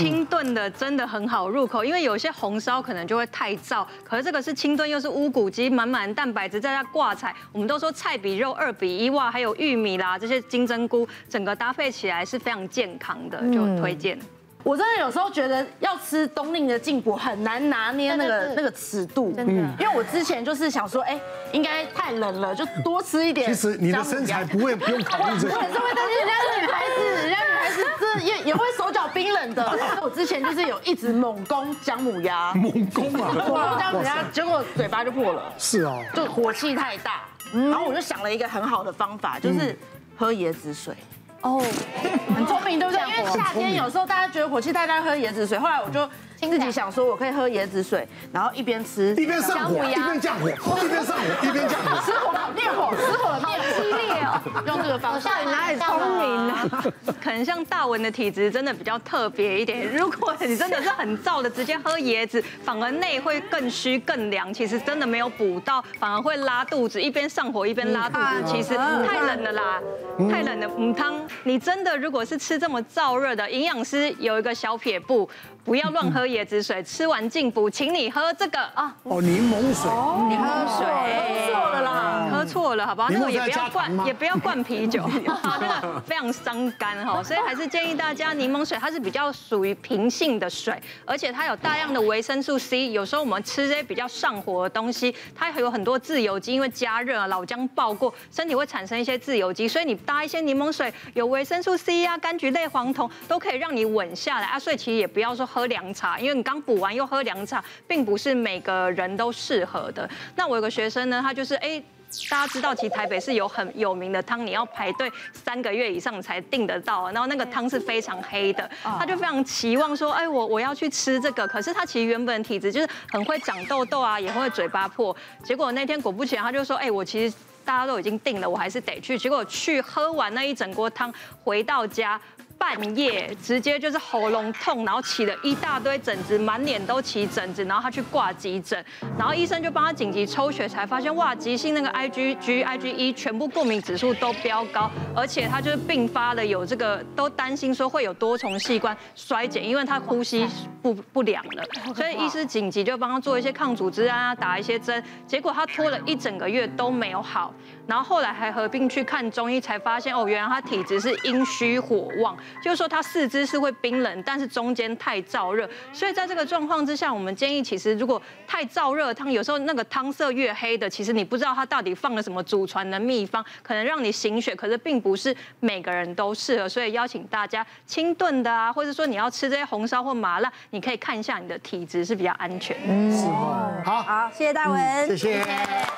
清炖的真的很好入口，因为有些红烧可能就会太燥，可是这个是清炖，又是乌骨鸡，满满的蛋白质，在它挂菜，我们都说菜比肉二比一哇，还有玉米啦这些金针菇，整个搭配起来是非常健康的，就推荐。我真的有时候觉得要吃冬令的进补很难拿捏那个那个尺度，真的。因为我之前就是想说，哎，应该太冷了，就多吃一点。其实你的身材不会不用考虑这个。我也是会担心人家女孩子，人家也也会手脚冰冷的。我之前就是有一直猛攻姜母鸭，猛攻啊，猛攻姜母鸭，结果嘴巴就破了。是哦，就火气太大。然后我就想了一个很好的方法，就是喝椰子水。哦，很聪明，对不对？因为夏天有时候大家觉得火气太大，喝椰子水。后来我就自己想说，我可以喝椰子水，然后一边吃一边上火，一边降火，一边上火，一边降火，吃火了灭火，吃火灭火，激烈哦！用这个方式，你哪里聪明呢？可能像大文的体质真的比较特别一点。如果你真的是很燥的，直接喝椰子，反而内会更虚更凉。其实真的没有补到，反而会拉肚子，一边上火一边拉肚子。其实太冷了啦，太冷了，母汤。你真的如果是吃这么燥热的，营养师有一个小撇步，不要乱喝椰子水。吃完进补，请你喝这个啊。哦，柠檬水。你喝水。喝错了啦，喝错了，好不好？那个也不要灌，也不要灌啤酒，那个非常伤肝哈。所以还是建议大家柠檬水，它是比较属于平性的水，而且它有大量的维生素 C。有时候我们吃这些比较上火的东西，它还有很多自由基，因为加热啊，老姜爆过，身体会产生一些自由基，所以你搭一些柠檬水有维生素 C 啊，柑橘类黄酮都可以让你稳下来啊。所以其实也不要说喝凉茶，因为你刚补完又喝凉茶，并不是每个人都适合的。那我有个学生呢，他就是哎，大家知道其实台北是有很有名的汤，你要排队三个月以上才订得到，然后那个汤是非常黑的，他就非常期望说，哎，我我要去吃这个，可是他其实原本体质就是很会长痘痘啊，也会嘴巴破，结果那天果不其然，他就说，哎，我其实。大家都已经定了，我还是得去。结果去喝完那一整锅汤，回到家。半夜直接就是喉咙痛，然后起了一大堆疹子，满脸都起疹子，然后他去挂急诊，然后医生就帮他紧急抽血，才发现哇，急性那个 IgG、IgE 全部过敏指数都飙高，而且他就是并发了有这个，都担心说会有多重器官衰减，因为他呼吸不不良了，所以医师紧急就帮他做一些抗组织啊，打一些针，结果他拖了一整个月都没有好，然后后来还合并去看中医，才发现哦，原来他体质是阴虚火旺。就是说，它四肢是会冰冷，但是中间太燥热，所以在这个状况之下，我们建议，其实如果太燥热汤，有时候那个汤色越黑的，其实你不知道它到底放了什么祖传的秘方，可能让你醒血，可是并不是每个人都适合，所以邀请大家清炖的啊，或者说你要吃这些红烧或麻辣，你可以看一下你的体质是比较安全的。嗯，好，好，谢谢大文，谢谢。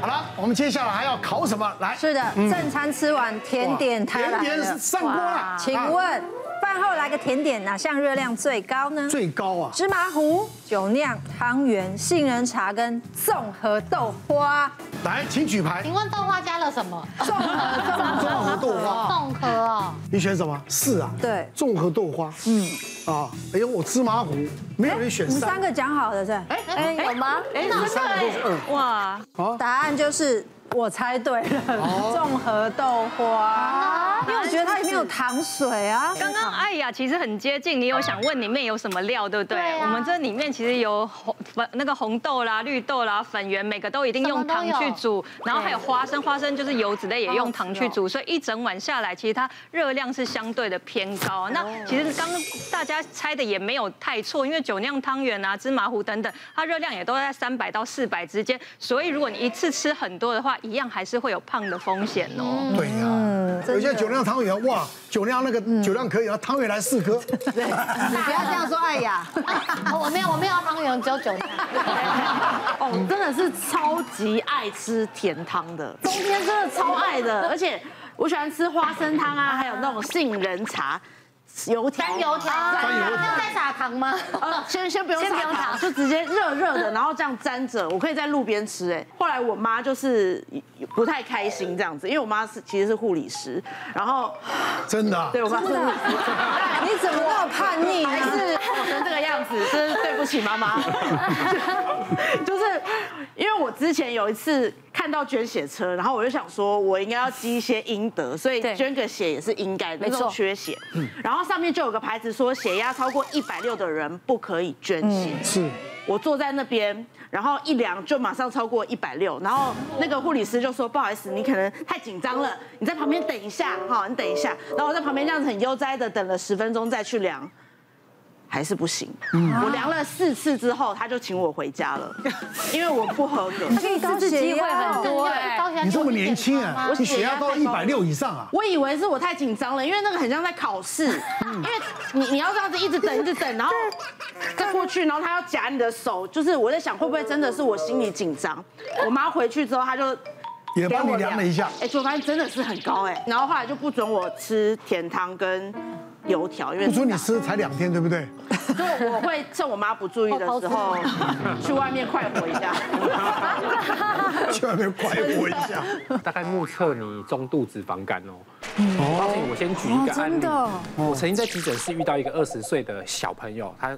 好了，我们接下来还要烤什么？来，是的，正餐吃完，甜点它来了，甜点上锅了，请问。饭后来个甜点，哪项热量最高呢？最高啊！芝麻糊、酒酿汤圆、杏仁茶跟综合豆花。来，请举牌。请问豆花加了什么？综合综合豆花。综合哦。你选什么？是啊。对。综合豆花。嗯。啊，哎呦，我芝麻糊，没有人选三。你三个讲好的是？哎哎，有吗？哎，三个都是二。哇。好，答案就是。我猜对了，综合豆花，因为我觉得它里面有糖水啊。刚刚艾雅其实很接近，你有想问里面有什么料，对不对？我们这里面其实有红粉那个红豆啦、绿豆啦、粉圆，每个都一定用糖去煮，然后还有花生，花生就是油脂类也用糖去煮，所以一整碗下来，其实它热量是相对的偏高。那其实刚刚大家猜的也没有太错，因为酒酿汤圆啊、芝麻糊等等，它热量也都在三百到四百之间，所以如果你一次吃很多的话，一样还是会有胖的风险哦。对呀，有些酒酿汤圆，哇，酒酿那个酒量可以，然后汤圆来四颗。对，你不要这样说，哎呀。我没有，我没有汤圆，只有酒酿。哦，真的是超级爱吃甜汤的，冬天真的超爱的，而且我喜欢吃花生汤啊，还有那种杏仁茶。油条，油条，要再撒糖吗？呃，先先不用撒糖，就直接热热的，然后这样沾着，我可以在路边吃。哎，后来我妈就是不太开心这样子，因为我妈是其实是护理师，然后真的，对我妈是护理师，你怎么那么叛逆？还是搞成这个样子？真是对不起妈妈。就是因为我之前有一次。看到捐血车，然后我就想说，我应该要积一些阴德，所以捐个血也是应该的。那种缺血，然后上面就有个牌子说，血压超过一百六的人不可以捐血。是，我坐在那边，然后一量就马上超过一百六，然后那个护理师就说，不好意思，你可能太紧张了，你在旁边等一下，哈，你等一下。然后我在旁边这样子很悠哉的等了十分钟再去量。还是不行，我量了四次之后，他就请我回家了，因为我不合格。所以高血压很多哎，你这么年轻啊，你血压到一百六以上啊。我以为是我太紧张了，因为那个很像在考试，因为你你要这样子一直等一直等，然后再过去，然后他要夹你的手，就是我在想会不会真的是我心里紧张。我妈回去之后，她就也帮你量了一下，哎，就发现真的是很高哎，然后后来就不准我吃甜汤跟。油条，因为不准你吃才两天，对不对？就我会趁我妈不注意的时候，去外面快活一下。去外面快活一下。大概目测你中度脂肪肝哦。哦。我先举一个案例。我曾经在急诊室遇到一个二十岁的小朋友，他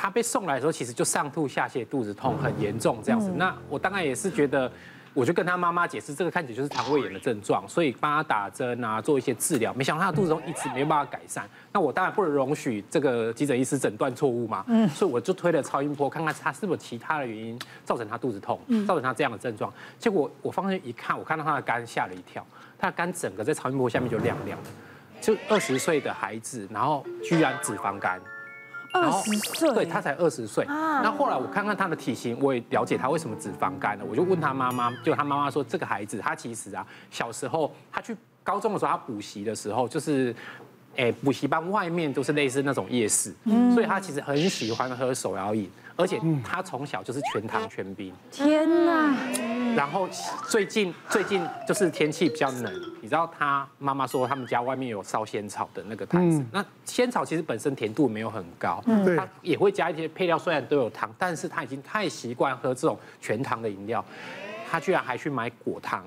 他被送来的时候，其实就上吐下泻、肚子痛很严重这样子。那我当然也是觉得。我就跟他妈妈解释，这个看起来就是肠胃炎的症状，所以帮他打针啊，做一些治疗。没想到他的肚子痛一直没有办法改善。那我当然不能容许这个急诊医师诊断错误嘛，嗯，所以我就推了超音波，看看他是不是有其他的原因造成他肚子痛，造成他这样的症状。结果我放进去一看，我看到他的肝吓了一跳，他的肝整个在超音波下面就亮亮的，就二十岁的孩子，然后居然脂肪肝。二十岁，对，他才二十岁。那后来我看看他的体型，我也了解他为什么脂肪肝了。我就问他妈妈，就他妈妈说，这个孩子他其实啊，小时候他去高中的时候，他补习的时候就是。哎，补习班外面都是类似那种夜市，所以他其实很喜欢喝手摇饮，而且他从小就是全糖全冰。天哪！然后最近最近就是天气比较冷，你知道他妈妈说他们家外面有烧仙草的那个摊子，那仙草其实本身甜度没有很高，他也会加一些配料，虽然都有糖，但是他已经太习惯喝这种全糖的饮料，他居然还去买果糖。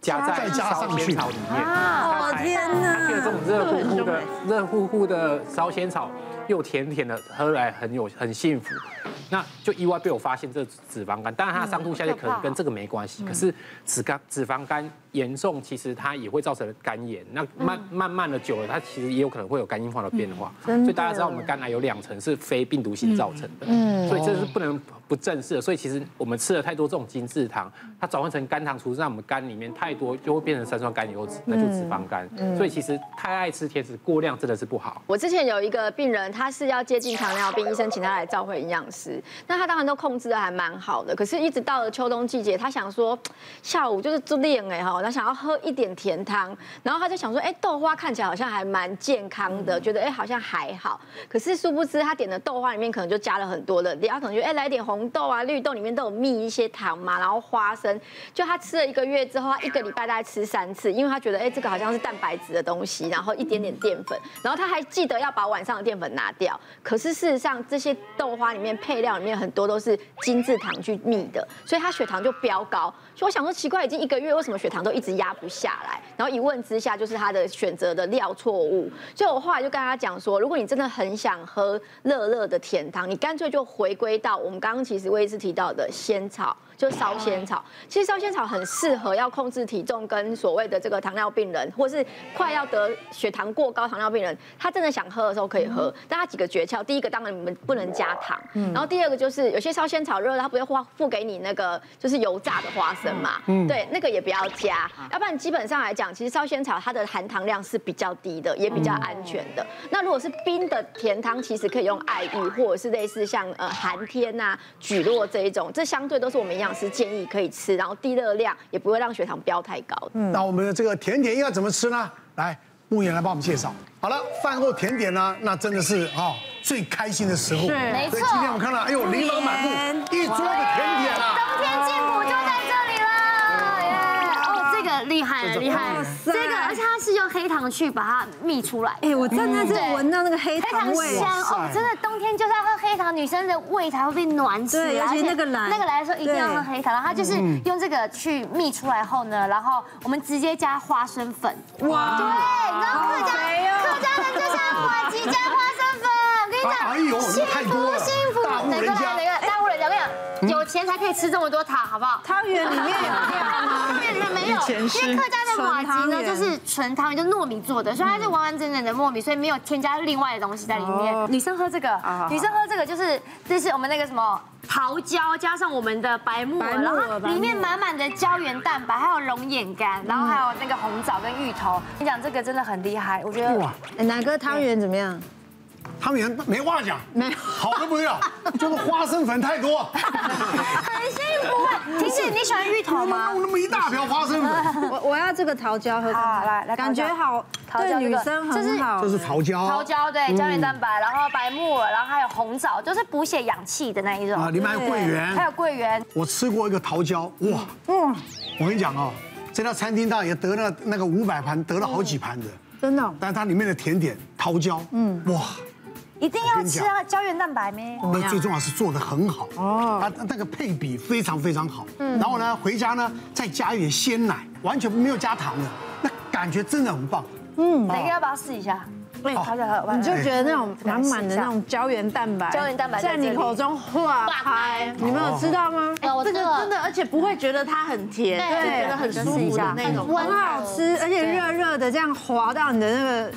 加在烧仙草里面，哦天哪！它这种热乎乎的、热乎乎的烧仙草，又甜甜的，喝来很有很幸福。那就意外被我发现这脂肪肝，当然它上吐下泻可能跟这个没关系，可是脂肝脂肪肝严重，其实它也会造成肝炎。那慢慢慢的久了，它其实也有可能会有肝硬化的变化。所以大家知道我们肝癌有两层是非病毒性造成的，所以这是不能不正视的。所以其实我们吃了太多这种精制糖，它转换成肝糖储在我们肝里面太多，就会变成三酸甘油脂，那就脂肪肝。所以其实太爱吃甜食，过量真的是不好。我之前有一个病人，他是要接近糖尿病，医生请他来照会营养师。那他当然都控制的还蛮好的，可是一直到了秋冬季节，他想说下午就是做练哎哈，他想要喝一点甜汤，然后他就想说，哎，豆花看起来好像还蛮健康的，觉得哎好像还好，可是殊不知他点的豆花里面可能就加了很多的料，他可能觉得哎来点红豆啊、绿豆里面都有蜜一些糖嘛，然后花生，就他吃了一个月之后，他一个礼拜大概吃三次，因为他觉得哎这个好像是蛋白质的东西，然后一点点淀粉，然后他还记得要把晚上的淀粉拿掉，可是事实上这些豆花里面配料里面很。很多都是精制糖去蜜的，所以他血糖就飙高。所以我想说奇怪，已经一个月，为什么血糖都一直压不下来？然后一问之下，就是他的选择的料错误。所以我后来就跟他讲说，如果你真的很想喝热热的甜汤，你干脆就回归到我们刚刚其实我也是提到的仙草。就烧仙草，其实烧仙草很适合要控制体重跟所谓的这个糖尿病人，或是快要得血糖过高糖尿病人，他真的想喝的时候可以喝。但他几个诀窍，第一个当然你们不能加糖，然后第二个就是有些烧仙草热，他不会花付给你那个就是油炸的花生嘛，对，那个也不要加，要不然基本上来讲，其实烧仙草它的含糖量是比较低的，也比较安全的。那如果是冰的甜汤，其实可以用爱玉或者是类似像呃寒天呐、蒟蒻这一种，这相对都是我们一样。是建议可以吃，然后低热量，也不会让血糖飙太高。嗯，那我们的这个甜点要怎么吃呢？来，牧言来帮我们介绍。好了，饭后甜点呢，那真的是啊最开心的时候。是，没错。所以今天我们看到，哎呦，琳琅满目，一桌的甜点啊。冬天进补就在这里了，耶！哦，这个厉害了，厉害。这个，而且它是用黑糖去把它蜜出来。哎，我真的是闻到那个黑糖味，黑糖香哦，真的冬天就是要喝黑糖，女生的胃才会被暖起来。而且那个来，那个来的时候一定要喝黑糖，然后它就是用这个去蜜出来后呢，然后我们直接加花生粉。哇，对，然后客家客家人就像我几加花生粉，我跟你讲，幸福幸福，哪个来哪个。有钱才可以吃这么多塔，好不好？汤圆里面有料吗？汤圆里面没有，因为客家的麻糬呢就是纯汤圆，就糯米做的，所以它是完完整整的糯米，所以没有添加另外的东西在里面。女生喝这个，女生喝这个就是这是我们那个什么桃胶加上我们的白木耳，然后里面满满的胶原蛋白，还有龙眼干，然后还有那个红枣跟芋头。你讲这个真的很厉害，我觉得。哇，哪个汤圆怎么样？汤圆没话讲，没有好的不要，就 是花生粉太多，很幸福。婷姐你喜欢芋头吗？弄那么一大瓢花生粉，我我要这个桃胶喝。好，来来，感觉好，对女生很好。这是桃胶，桃胶对，胶原蛋白，然后白木耳，然后还有红枣，就是补血养气的那一种。啊，里面还有桂圆，还有桂圆。我吃过一个桃胶，哇，嗯，我跟你讲哦，这家餐厅大也得了那个五百盘，得了好几盘的，真的。但是它里面的甜点桃胶，嗯，哇。一定要吃啊，胶原蛋白咩？那最重要是做的很好哦，它那个配比非常非常好。嗯，然后呢，回家呢再加一点鲜奶，完全没有加糖的，那感觉真的很棒。嗯，哪个要不要试一下？好，你就觉得那种满满的那种胶原蛋白，胶原蛋白在你口中化开，你们有吃到吗？这个真的，而且不会觉得它很甜，对，觉得很舒服的那种，很好吃，而且热热的这样滑到你的那个。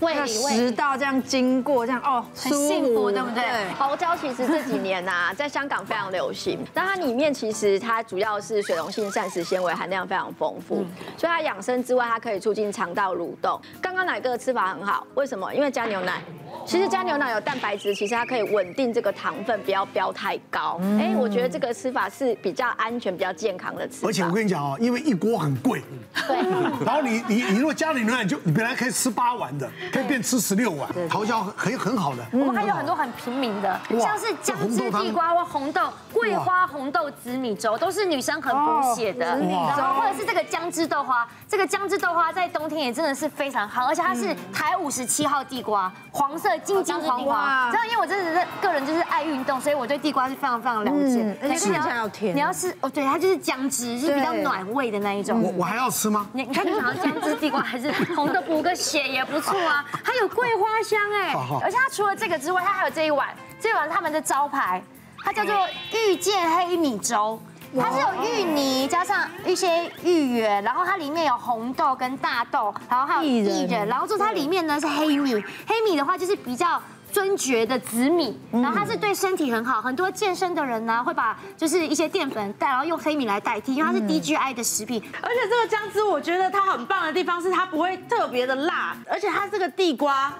胃里食道这样经过，这样哦，很幸福，对不对？桃胶其实这几年呐，在香港非常流行。那它里面其实它主要是水溶性膳食纤维含量非常丰富，所以它养生之外，它可以促进肠道蠕动。刚刚奶哥的吃法很好，为什么？因为加牛奶。其实加牛奶有蛋白质，其实它可以稳定这个糖分，不要飙太高。哎，我觉得这个吃法是比较安全、比较健康的吃法。而且我跟你讲哦，因为一锅很贵，对。然后你你你如果加了牛奶，就你本来可以吃八碗的，可以变吃十六碗。桃胶很很好的。我们还有很多很平民的，像是姜汁地瓜或红豆、桂花红豆紫米粥，都是女生很补血的。然后或者是这个姜汁豆花，这个姜汁豆花在冬天也真的是非常好，而且它是台五十七号地瓜，黄色。金金黄黄，知道？因为我真的是个人就是爱运动，所以我对地瓜是非常非常了解。而且你要甜，你要吃哦，对，它就是姜汁，是比较暖胃的那一种。我我还要吃吗？你你看你想要姜汁地瓜还是红豆 补个血也不错啊。还有桂花香哎，而且它除了这个之外，它还有这一碗，这一碗他们的招牌，它叫做遇见黑米粥。它是有芋泥加上一些芋圆，然后它里面有红豆跟大豆，然后还有薏仁，然后就它里面呢是黑米，黑米的话就是比较尊爵的紫米，然后它是对身体很好，很多健身的人呢会把就是一些淀粉带，然后用黑米来代替，因为它是 DGI 的食品。而且这个姜汁我觉得它很棒的地方是它不会特别的辣，而且它这个地瓜。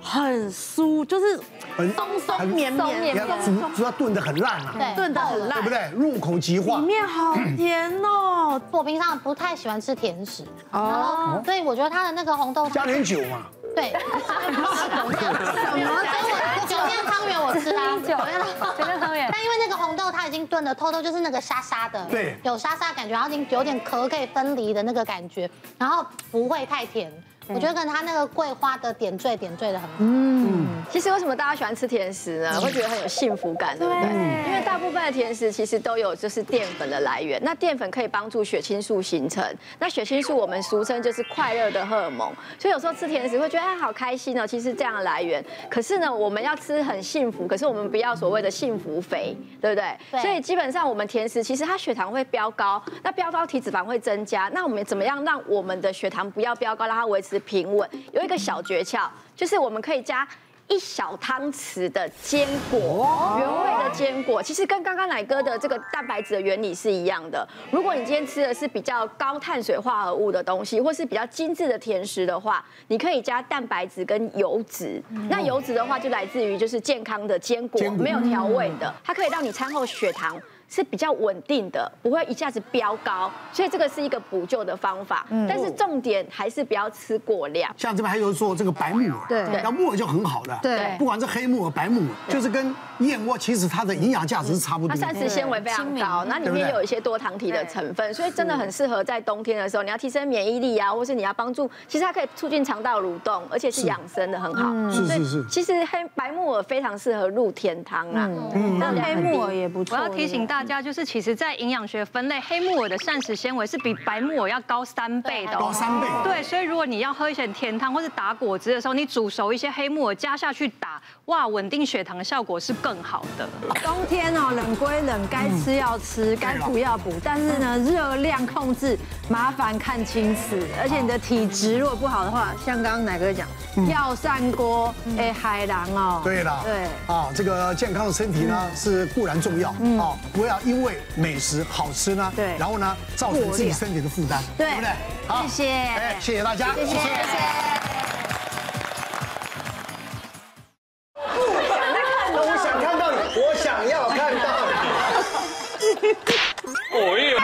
很酥，就是很松松绵绵，主主要炖的很烂啊，对，炖的很烂，对不对？入口即化，里面好甜哦。我平常不太喜欢吃甜食，哦，所以我觉得它的那个红豆加点酒嘛，对，什么？酒店汤圆我吃啊，酒店汤圆，但因为那个红豆它已经炖的透透，就是那个沙沙的，对，有沙沙感觉，然后已经有点壳可以分离的那个感觉，然后不会太甜。我觉得可能它那个桂花的点缀点缀的很好。嗯，其实为什么大家喜欢吃甜食呢？会觉得很有幸福感，对不对？因为大部分的甜食其实都有就是淀粉的来源。那淀粉可以帮助血清素形成。那血清素我们俗称就是快乐的荷尔蒙。所以有时候吃甜食会觉得哎好开心哦，其实这样的来源。可是呢，我们要吃很幸福，可是我们不要所谓的幸福肥，对不对？所以基本上我们甜食其实它血糖会飙高，那飙高体脂肪会增加。那我们怎么样让我们的血糖不要飙高，让它维持？平稳，有一个小诀窍，就是我们可以加一小汤匙的坚果，原味的坚果，其实跟刚刚奶哥的这个蛋白质的原理是一样的。如果你今天吃的是比较高碳水化合物的东西，或是比较精致的甜食的话，你可以加蛋白质跟油脂。那油脂的话，就来自于就是健康的坚果，没有调味的，它可以让你餐后血糖。是比较稳定的，不会一下子飙高，所以这个是一个补救的方法。嗯，但是重点还是不要吃过量。像这边还有做这个白木耳，对，那木耳就很好的，对，不管是黑木耳、白木耳，就是跟燕窝，其实它的营养价值是差不多。它膳食纤维非常高，那里面有一些多糖体的成分，所以真的很适合在冬天的时候，你要提升免疫力啊，或是你要帮助，其实它可以促进肠道蠕动，而且是养生的很好。是是是。其实黑白木耳非常适合入甜汤啊，嗯，那黑木耳也不错。我要提醒大大家，就是其实在营养学分类，黑木耳的膳食纤维是比白木耳要高三倍的。高三倍。对，所以如果你要喝一些甜汤或是打果汁的时候，你煮熟一些黑木耳加下去打，哇，稳定血糖的效果是更好的。冬天哦，冷归冷，该吃要吃，该补要补，但是呢，热量控制麻烦看清楚，而且你的体质如果不好的话，像刚刚奶哥讲，药膳锅，哎，海南哦。对了，对啊，这个健康的身体呢是固然重要，啊，不要因为美食好吃呢，对，然后呢造成自己身体的负担，对不对？好，谢谢，哎，谢谢大家，谢谢，谢谢。我想看到你，我想要看到你。哦耶！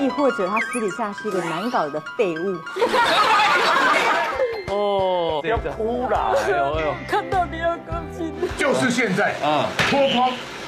亦或者他私底下是一个难搞的废物。哦，要哭了，哎呦哎呦，看到你要高兴，就是现在啊，脱光